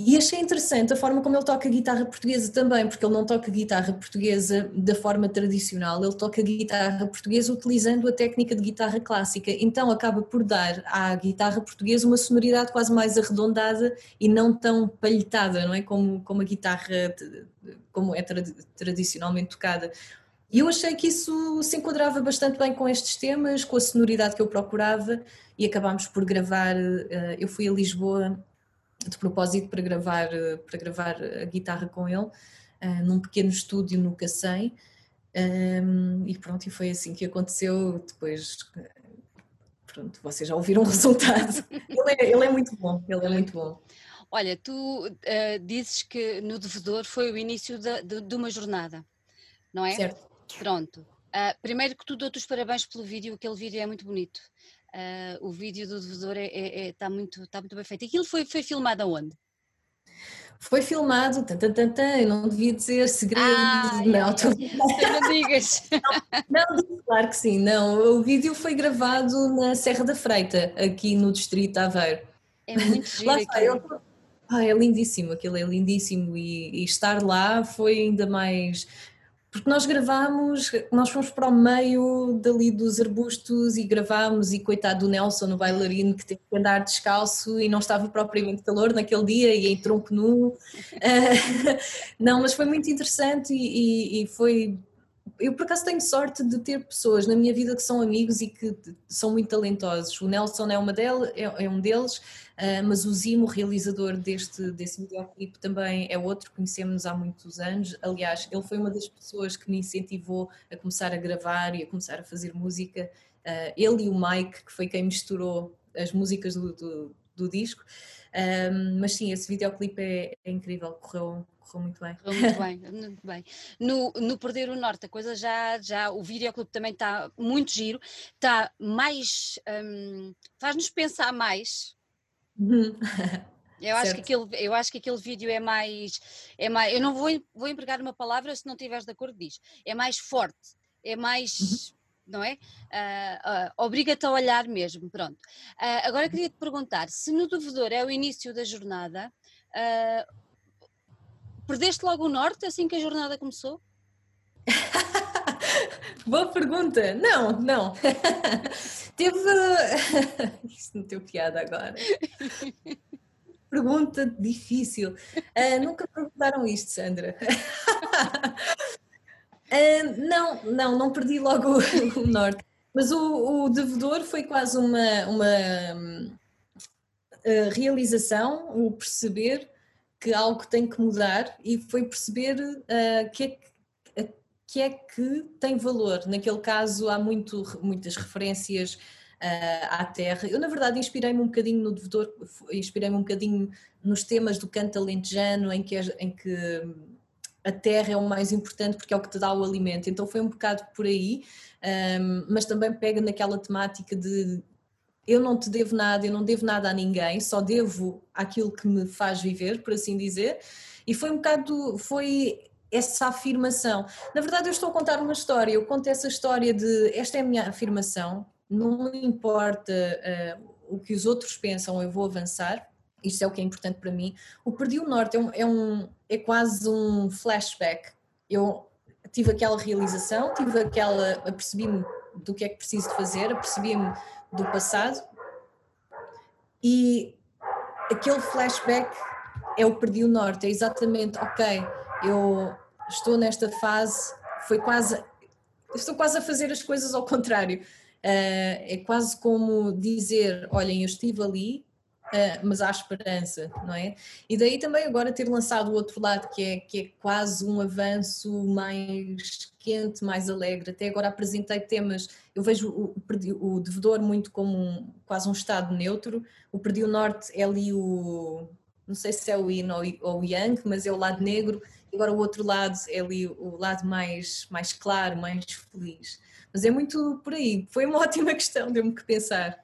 e achei interessante a forma como ele toca guitarra portuguesa também, porque ele não toca guitarra portuguesa da forma tradicional, ele toca guitarra portuguesa utilizando a técnica de guitarra clássica, então acaba por dar à guitarra portuguesa uma sonoridade quase mais arredondada e não tão palhetada, não é? Como, como a guitarra como é tradicionalmente tocada. E eu achei que isso se enquadrava bastante bem com estes temas, com a sonoridade que eu procurava e acabámos por gravar. Eh, eu fui a Lisboa de propósito para gravar, para gravar a guitarra com ele. uh, num pequeno estúdio no Cacém. Um, e pronto, e foi assim que aconteceu. Depois, pronto, vocês já ouviram o resultado. ele, é, ele é muito bom, ele é muito bom. Olha, tu uh, dizes que no Devedor foi o início de, de, de uma jornada, não é? Certo. Pronto. Uh, primeiro que tudo, dou-te os parabéns pelo vídeo, aquele vídeo é muito bonito. Uh, o vídeo do Devedor está é, é, é, tá muito, tá muito bem feito. Aquilo foi, foi filmado aonde? Foi filmado, tan, tan, tan, tan, não devia dizer segredo. Ah, não, tu... não digas. Não, não, claro que sim, não. O vídeo foi gravado na Serra da Freita, aqui no distrito de Aveiro. É muito giro. Lá está, eu, ah, é lindíssimo, aquilo é lindíssimo e, e, estar lá foi ainda mais. Porque nós gravámos, nós fomos para o meio dali dos arbustos e gravámos, e coitado do Nelson, o bailarino, que teve que andar descalço e não estava propriamente calor naquele dia e em tronco nu. não, mas foi muito interessante e, e, e foi eu por acaso tenho sorte de ter pessoas na minha vida que são amigos e que são muito talentosos. O Nelson é, uma dele, é, é um deles, uh, mas o Zimo, realizador deste, desse videoclipe, também é outro, conhecemos há muitos anos. Aliás, ele foi uma das pessoas que me incentivou a começar a gravar e a começar a fazer música. Uh, ele e o Mike, que foi quem misturou as músicas do, do, do disco. Um, mas sim, esse videoclipe é, é incrível, correu, correu muito bem. Correu muito bem, muito bem. No, no Perder o Norte, a coisa já, já o videoclipe também está muito giro, está mais, um, faz-nos pensar mais. Uhum. Eu acho, que aquele, eu acho que aquele vídeo é mais, é mais. Eu não vou, vou empregar uma palavra se não estiveres de acordo, diz. É mais forte, é mais. Uhum não é? Uh, uh, Obriga-te a olhar mesmo, pronto. Uh, agora queria te perguntar, se no devedor é o início da jornada, perdeste logo o norte assim que a jornada começou? Boa pergunta. Não, não. Teve. Isso não tem piada agora. Pergunta difícil. Uh, nunca perguntaram isto, Sandra. Uh, não, não, não perdi logo o, o norte. Mas o, o, devedor foi quase uma, uma uh, realização, o perceber que algo tem que mudar e foi perceber uh, que, é que, que é que tem valor. Naquele caso há muito, muitas referências uh, à terra. Eu, na verdade, inspirei-me um bocadinho no devedor, inspirei-me um bocadinho nos temas do canto alentejano, em que, em que a terra é o mais importante porque é o que te dá o alimento. Então foi um bocado por aí, um, mas também pega naquela temática de eu não te devo nada, eu não devo nada a ninguém, só devo aquilo que me faz viver, por assim dizer. E foi um bocado, foi essa afirmação. Na verdade, eu estou a contar uma história, eu conto essa história de esta é a minha afirmação, não importa uh, o que os outros pensam, eu vou avançar. Isto é o que é importante para mim. O Perdi o Norte é um, é um, é quase um flashback. Eu tive aquela realização, tive aquela, apercebi-me do que é que preciso fazer, apercebi-me do passado. E aquele flashback é o Perdi o Norte, é exatamente, ok, eu estou nesta fase, foi quase, estou quase a fazer as coisas ao contrário, uh, é quase como dizer, olhem, eu estive ali, Uh, mas há esperança, não é? E daí também agora ter lançado o outro lado, que é, que é quase um avanço mais quente, mais alegre. Até agora apresentei temas, eu vejo o, o Devedor muito como um, quase um estado neutro, o Perdi o Norte é ali o, não sei se é o Yin ou o Yang, mas é o lado negro, agora o outro lado é ali o lado mais, mais claro, mais feliz. Mas é muito por aí, foi uma ótima questão, deu-me que pensar.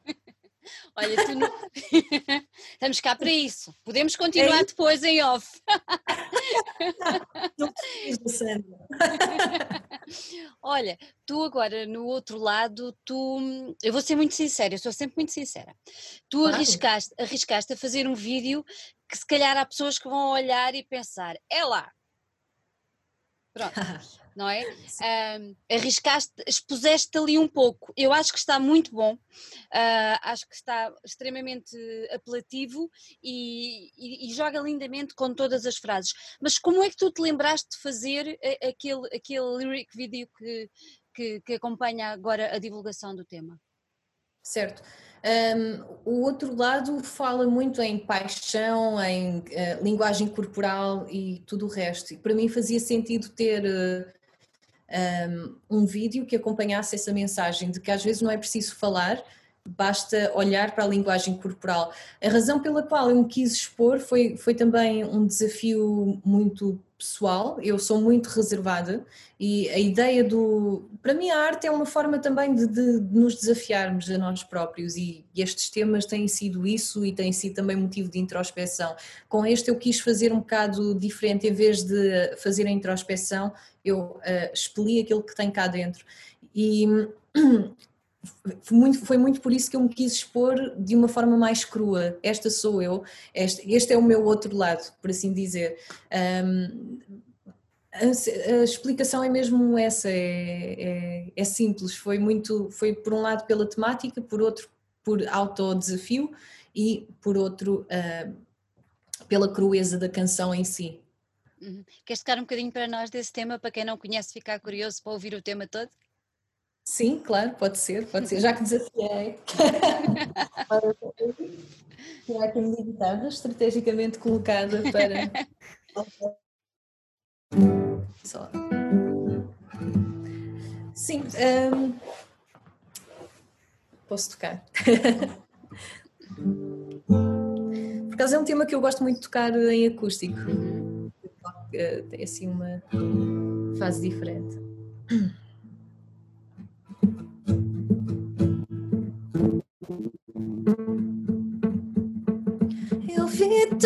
Olha, tu não... estamos cá para isso. Podemos continuar é depois em off. Olha, tu agora no outro lado, tu, eu vou ser muito sincera, eu sou sempre muito sincera. Tu claro. arriscaste, arriscaste a fazer um vídeo que se calhar há pessoas que vão olhar e pensar, é lá. Pronto. não é? Um, arriscaste, expuseste ali um pouco. Eu acho que está muito bom, uh, acho que está extremamente apelativo e, e, e, joga lindamente com todas as frases. Mas como é que tu te lembraste de fazer aquele, aquele lyric video que, que, que acompanha agora a divulgação do tema? Certo. Um, o outro lado fala muito em paixão, em uh, linguagem corporal e tudo o resto. E para mim fazia sentido ter uh, um, um vídeo que acompanhasse essa mensagem de que às vezes não é preciso falar, basta olhar para a linguagem corporal. A razão pela qual eu me quis expor foi, foi também um desafio muito pessoal, eu sou muito reservada e a ideia do. Para mim, a arte é uma forma também de, de, de nos desafiarmos a nós próprios e, e, estes temas têm sido isso e têm sido também motivo de introspeção. Com este, eu quis fazer um bocado diferente, em vez de fazer a introspeção, eu uh, expeli aquilo que tem cá dentro. E foi muito, foi muito por isso que eu me quis expor de uma forma mais crua. Esta sou eu, este, este é o meu outro lado, por assim dizer. Um, a, a, explicação é mesmo essa, é, é, é, simples. Foi muito, foi por um lado pela temática, por outro por autodesafio e por outro uh, pela crueza da canção em si. Uhum. Queres tocar um bocadinho para nós desse tema, para quem não conhece, ficar curioso para ouvir o tema todo? Sim, claro, pode ser, pode ser, já que desafiei. Tirar aqui a minha guitarra estrategicamente colocada para. Só. Sim, um... posso tocar. Por acaso é um tema que eu gosto muito de tocar em acústico. Tem assim uma fase diferente.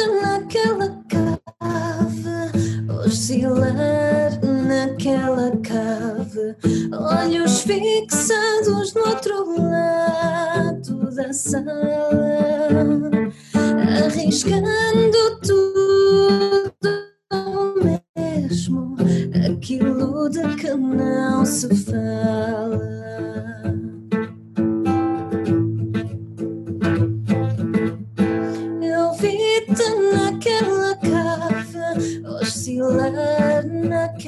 Naquela cave, oscilar naquela cave, olhos fixados no outro lado da sala, arriscando tudo mesmo, aquilo de que não se fala.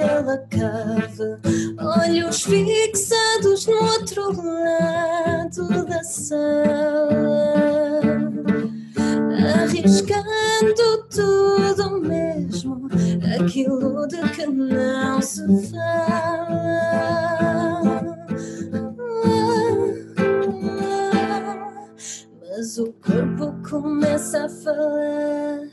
Naquela cave, olhos fixados no outro lado da sala, arriscando tudo mesmo, aquilo de que não se fala. Mas o corpo começa a falar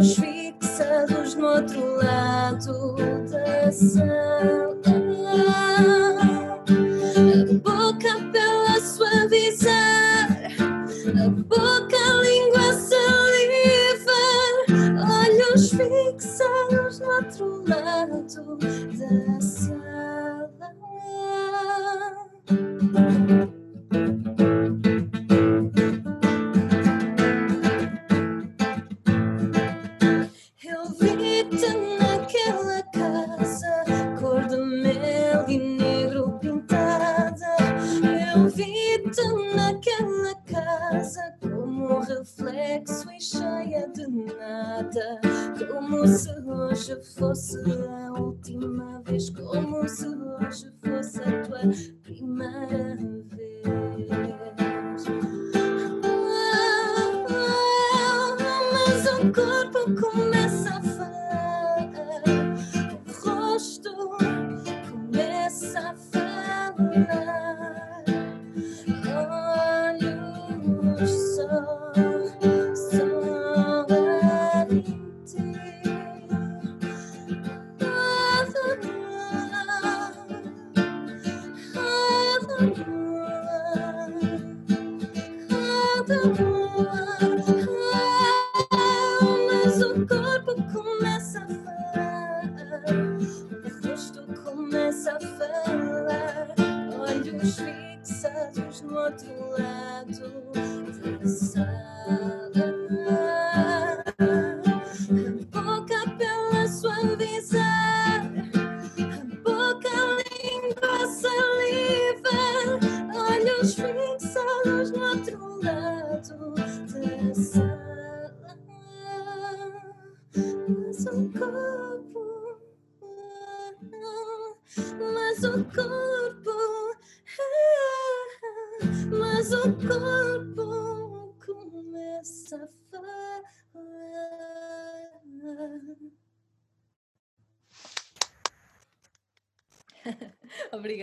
fixados no outro lado da sala. A boca pela suavizar, a boca, fosse a última vez, como se hoje fosse a tua primeira vez. Mas o corpo começa a falar, o rosto começa a falar.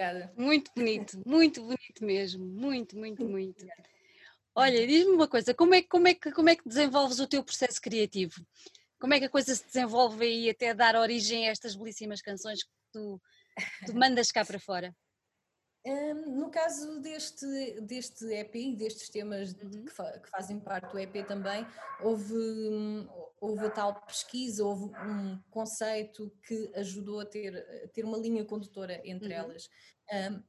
Obrigada. Muito bonito, muito bonito mesmo, muito, muito, muito. Olha, diz-me uma coisa, como é, como, é que, como é que desenvolves o teu processo criativo? Como é que a coisa se desenvolve aí até dar origem a estas belíssimas canções que tu, tu mandas cá para fora? Um, no caso deste, deste EP, destes temas uhum. que, fa que, fazem parte do EP também, houve, houve a tal pesquisa, houve um conceito que ajudou a ter, a ter uma linha condutora entre uhum. elas. Um,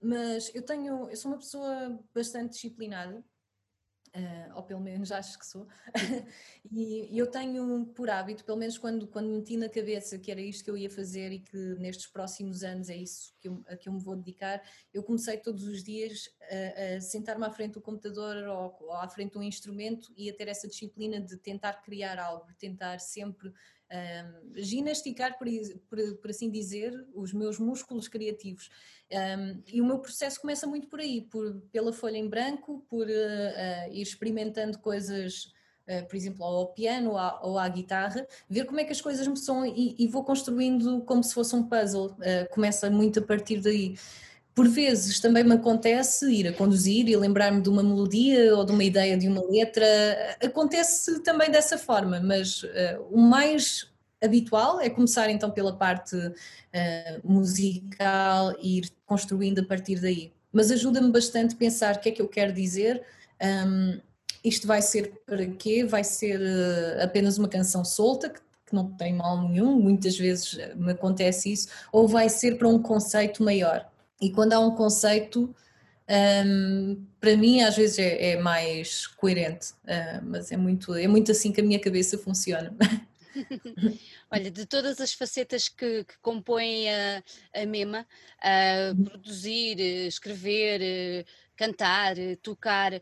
mas eu tenho, eu sou uma pessoa bastante disciplinada Uh, ou pelo menos acho que sou, e eu tenho por hábito, pelo menos quando, quando meti na cabeça que era isto que eu ia fazer e que nestes próximos anos é isso que eu, a que eu me vou dedicar, eu comecei todos os dias a, a sentar-me à frente do computador ou, ou, à frente de um instrumento e a ter essa disciplina de tentar criar algo, tentar sempre um, ginesticar, por, por, por, assim dizer, os meus músculos criativos. Um, e o meu processo começa muito por aí, por, pela folha em branco, por uh, uh, ir experimentando coisas, uh, por exemplo, ao piano ou à, ou à, guitarra, ver como é que as coisas me são e, e vou construindo como se fosse um puzzle. começa muito a partir daí. Por vezes também me acontece ir a conduzir e lembrar-me de uma melodia ou de uma ideia de uma letra. Acontece também dessa forma, mas uh, o mais habitual é começar então pela parte uh, musical e ir construindo a partir daí. Mas ajuda-me bastante pensar o que é que eu quero dizer. Um, isto vai ser para quê? Vai ser uh, apenas uma canção solta, que, que não tem mal nenhum, muitas vezes me acontece isso, ou vai ser para um conceito maior. E quando há um conceito, um, para mim às vezes é, é mais coerente, uh, mas é muito, é muito assim que a minha cabeça funciona. Olha, de todas as facetas que, que compõem a, a MEMA, uh, produzir, escrever, cantar, tocar, uh,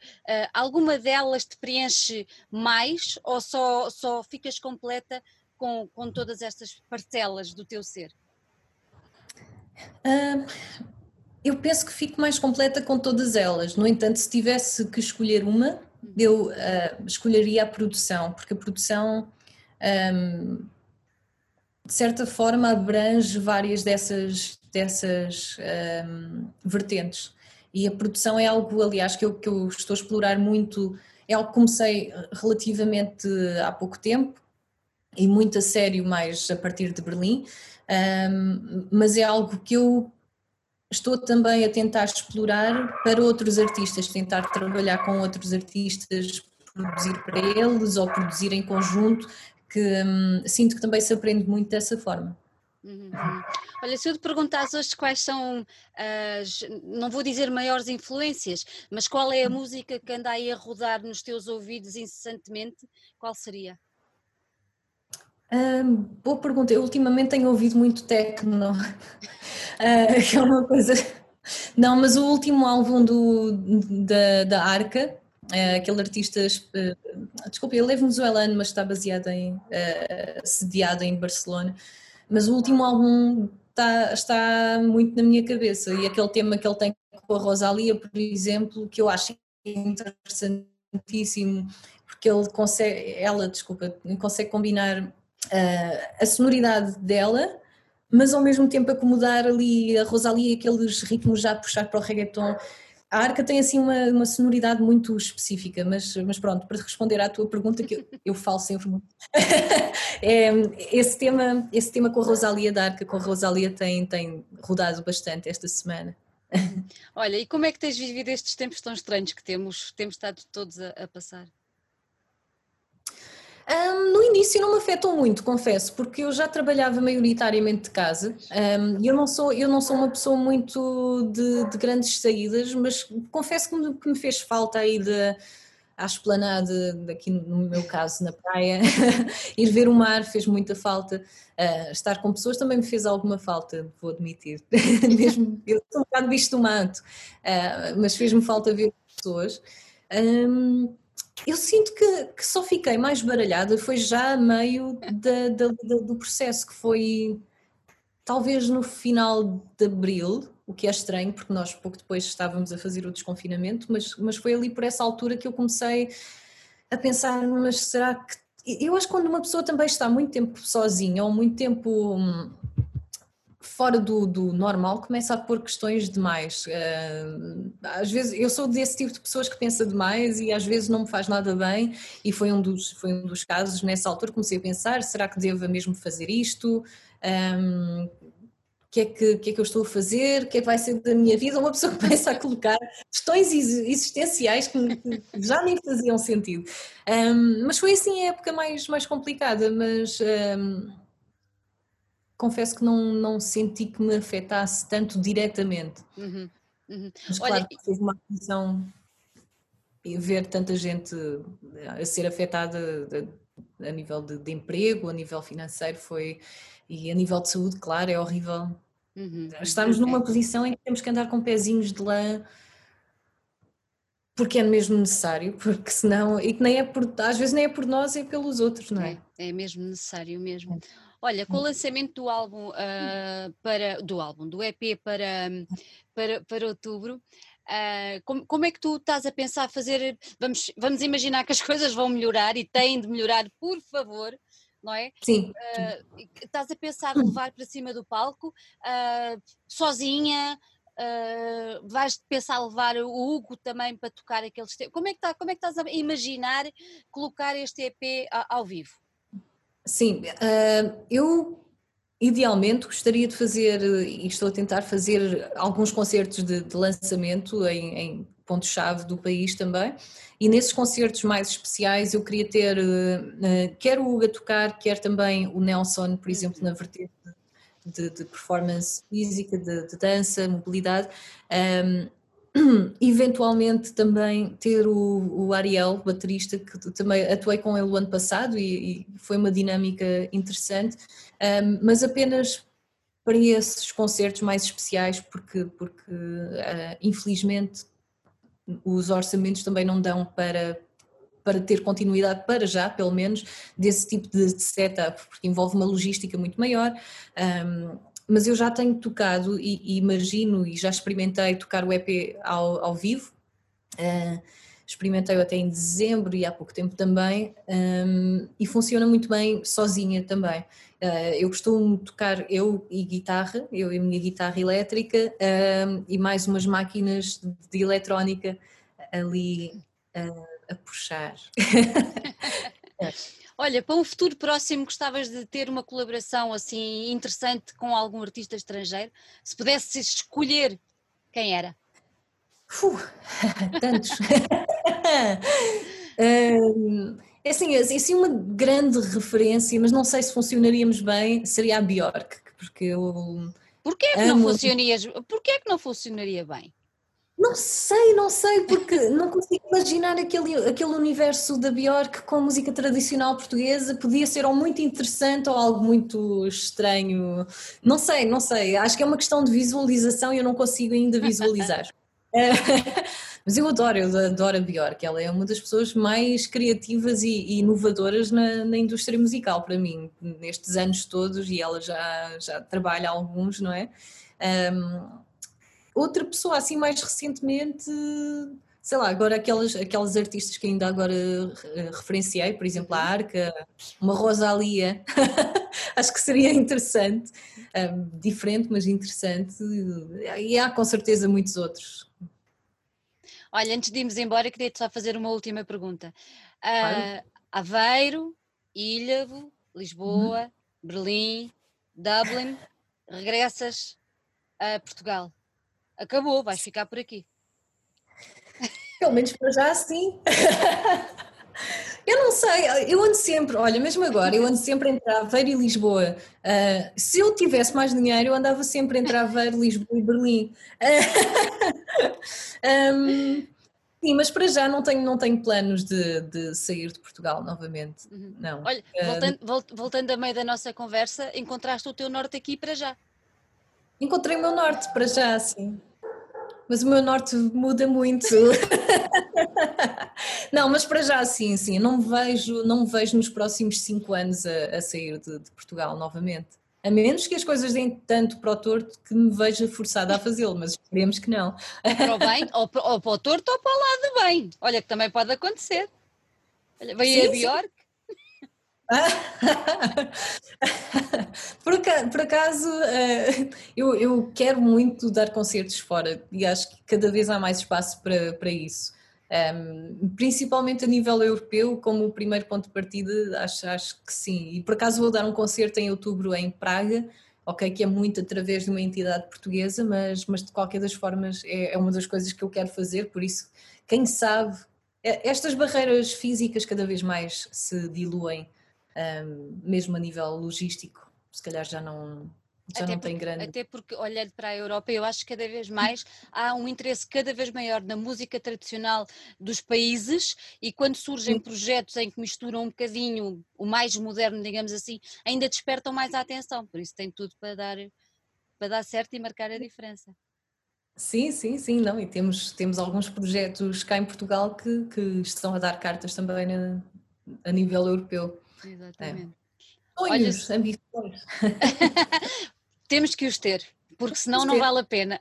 alguma delas te preenche mais ou só, só ficas completa com, com todas estas parcelas do teu ser? Uh, eu penso que fico mais completa com todas elas. No entanto, se tivesse que escolher uma, eu uh, escolheria a produção, porque a produção, um, de certa forma, abrange várias dessas, dessas um, vertentes. E a produção é algo, aliás, que eu, que eu estou a explorar muito. É algo que comecei relativamente há pouco tempo e muito a sério, mais a partir de Berlim, um, mas é algo que eu estou também a tentar explorar para outros artistas, tentar trabalhar com outros artistas, produzir para eles ou produzir em conjunto, que hum, sinto que também se aprende muito dessa forma. Uhum. Olha, se eu te perguntasse hoje quais são as, não vou dizer maiores influências, mas qual é a música que anda aí a rodar nos teus ouvidos incessantemente, qual seria? Hum, boa pergunta. Eu ultimamente tenho ouvido muito techno, uh, que é uma coisa. Não, mas o último álbum do, da, da Arca, uh, aquele artista, uh, desculpa, ele é venezuelano, mas está baseado em, uh, sediado em Barcelona. Mas o último álbum está, está muito na minha cabeça e aquele tema que ele tem com a Rosalia, por exemplo, que eu acho interessantíssimo, porque ele consegue, ela, desculpa, consegue combinar a sonoridade dela, mas ao mesmo tempo acomodar ali a Rosalia aqueles ritmos já puxar para o reggaeton. A arca tem assim uma, uma sonoridade muito específica, mas, mas pronto, para responder à tua pergunta, que eu, eu falo sempre muito, é, esse, tema, esse tema com a Rosalia da arca, com a Rosalia tem, tem rodado bastante esta semana. Olha, e como é que tens vivido estes tempos tão estranhos que temos, temos estado todos a, a passar? Um, no início não me afetou muito, confesso, porque eu já trabalhava maioritariamente de casa. Um, e eu não sou, eu não sou uma pessoa muito de, de grandes saídas, mas confesso que me, que me fez falta aí de à esplanada, aqui no meu caso na praia, ir ver o mar fez muita falta, uh, estar com pessoas também me fez alguma falta, vou admitir, mesmo eu sou um bocado bicho do mato, uh, mas fez-me falta ver pessoas. Um, eu sinto que, que, só fiquei mais baralhada foi já a meio da, da, da, do processo, que foi talvez no final de abril, o que é estranho, porque nós pouco depois estávamos a fazer o desconfinamento, mas, mas foi ali por essa altura que eu comecei a pensar, mas será que. Eu acho que quando uma pessoa também está muito tempo sozinha ou muito tempo hum, fora do, do, normal começa a pôr questões demais. Uh, às vezes eu sou desse tipo de pessoas que pensa demais e às vezes não me faz nada bem e foi um dos, foi um dos casos nessa altura comecei a pensar, será que devo mesmo fazer isto? Um, que, é que, que, é que eu estou a fazer, o que é que vai ser da minha vida, uma pessoa começa a colocar questões existenciais que, que já nem faziam sentido. Um, mas foi assim a época mais, mais complicada, mas um, confesso que não, não senti que me afetasse tanto diretamente. Uhum, uhum. Mas claro Olha, que fez uma aflição ver tanta gente a ser afetada a nível de, de, emprego, a nível financeiro foi e a nível de saúde, claro, é horrível. Uhum, Estamos numa é. posição em que temos que andar com pezinhos de lã porque é mesmo necessário, porque senão, e que nem é por, às vezes nem é por nós, é pelos outros, não é? É, é mesmo necessário mesmo. É. Olha, com o lançamento do álbum uh, para do álbum, do EP para, para, para outubro, uh, como, como, é que tu estás a pensar fazer? Vamos, vamos imaginar que as coisas vão melhorar e têm de melhorar, por favor, não é? Sim. Uh, estás a pensar levar para cima do palco sozinha? Uh, vais pensar levar o Hugo também para tocar aqueles temas? Como é que, tá, como é que estás a imaginar colocar este EP ao vivo? Sim, uh, eu idealmente gostaria de fazer, e estou a tentar fazer alguns concertos de, de lançamento em, em pontos-chave do país também, e nesses concertos mais especiais eu queria ter, uh, quer o Hugo a tocar, quer também o Nelson, por exemplo, na vertente de, de performance física, de, de dança, mobilidade, um, eventualmente também ter o, o, Ariel, baterista, que também atuei com ele o ano passado e, e foi uma dinâmica interessante, um, mas apenas para esses concertos mais especiais, porque, porque uh, infelizmente os orçamentos também não dão para, para ter continuidade para já, pelo menos, desse tipo de setup, porque envolve uma logística muito maior. Um, mas eu já tenho tocado e, e, imagino e já experimentei tocar o EP ao, ao vivo. Uh, experimentei até em dezembro e há pouco tempo também um, e funciona muito bem sozinha também. Uh, eu costumo tocar eu e guitarra, eu e a minha guitarra elétrica um, e mais umas máquinas de, de eletrónica ali uh, a puxar. Olha, para um futuro próximo gostavas de ter uma colaboração assim interessante com algum artista estrangeiro? Se pudesse escolher, quem era? Uh, tantos. é assim, é assim, uma grande referência, mas não sei se funcionaríamos bem, seria a Bjork, porque eu. Porquê que, não funcionarias, porquê que não funcionaria bem? Não sei, não sei, porque não consigo imaginar aquele, aquele universo da Bjork com música tradicional portuguesa. Podia ser ou muito interessante ou algo muito estranho. Não sei, não sei. Acho que é uma questão de visualização e eu não consigo ainda visualizar. Mas eu adoro, eu adoro a Bjork. Ela é uma das pessoas mais criativas e, inovadoras na, na, indústria musical para mim, nestes anos todos, e ela já, já trabalha alguns, não é? Um, outra pessoa, assim mais recentemente, sei lá, agora aquelas, aquelas artistas que ainda agora eh, referenciei, por exemplo, a uhum. Arca, uma Rosalia, acho que seria interessante, um, diferente, mas interessante, e há com certeza muitos outros. Olha, antes de irmos embora, queria-te só fazer uma última pergunta. Uh, Aveiro, Ilhavo, Lisboa, uhum. Berlim, Dublin, regressas a Portugal acabou, vais ficar por aqui. Pelo menos para já sim. Eu não sei, eu ando sempre, olha, mesmo agora, eu ando sempre entre Aveiro e Lisboa. Uh, se eu tivesse mais dinheiro, eu andava sempre entre Aveiro, Lisboa e Berlim. um, sim, mas para já não tenho, não tenho planos de, de sair de Portugal novamente. Uhum. Não. Olha, voltando, uh, voltando a meio da nossa conversa, encontraste o teu norte aqui para já? Encontrei o meu norte para já, sim mas o meu norte muda muito. não, mas para já sim, sim, não me vejo, não me vejo nos próximos cinco anos a, a sair de, de, Portugal novamente. A menos que as coisas deem tanto para o torto que me veja forçada a fazê-lo, mas esperemos que não. Para o bem, ou para, ou para o torto ou para o lado bem. Olha que também pode acontecer. Olha, veio sim, a Bjork. por, acaso, eh, eu, eu quero muito dar concertos fora e acho que cada vez há mais espaço para, para isso. Um, principalmente a nível europeu, como o primeiro ponto de partida, acho, acho que sim. E por acaso vou dar um concerto em outubro em Praga, ok, que é muito através de uma entidade portuguesa, mas, mas de qualquer das formas é, é uma das coisas que eu quero fazer, por isso, quem sabe, estas barreiras físicas cada vez mais se diluem, um, mesmo a nível logístico, se calhar já não, já até não tem grande. Até porque, olhando para a Europa, eu acho que cada vez mais há um interesse cada vez maior na música tradicional dos países e quando surgem Sim. projetos em que misturam um bocadinho o mais moderno, digamos assim, ainda despertam mais a atenção. Por isso tem tudo para dar, para dar certo e marcar a diferença. Sim, sim, sim, não, e temos, temos alguns projetos cá em Portugal que, que estão a dar cartas também na, a nível europeu. Exatamente. É. Sonhos, Olha, ambições. Temos que os ter, porque senão não vale a pena.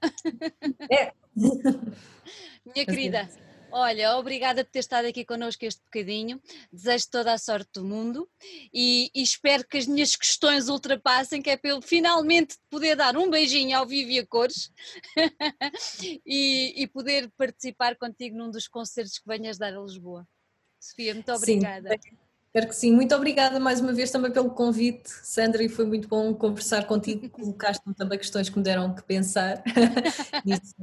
É. Minha querida, olha, obrigada por ter estado aqui connosco este bocadinho. Desejo toda a sorte do mundo e, e, espero que as minhas questões ultrapassem, que é eu finalmente poder dar um beijinho ao vivo e a cores e, e, poder participar contigo num dos concertos que venhas dar a Lisboa. Sofia, muito obrigada. Sim. Espero que sim. Muito obrigada mais uma vez também pelo convite, Sandra, e foi muito bom conversar contigo. Colocaste-me também questões que me deram que pensar. Isso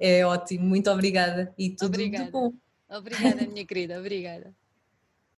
é ótimo. Muito obrigada e tudo obrigada. bom. Obrigada, minha querida. Obrigada.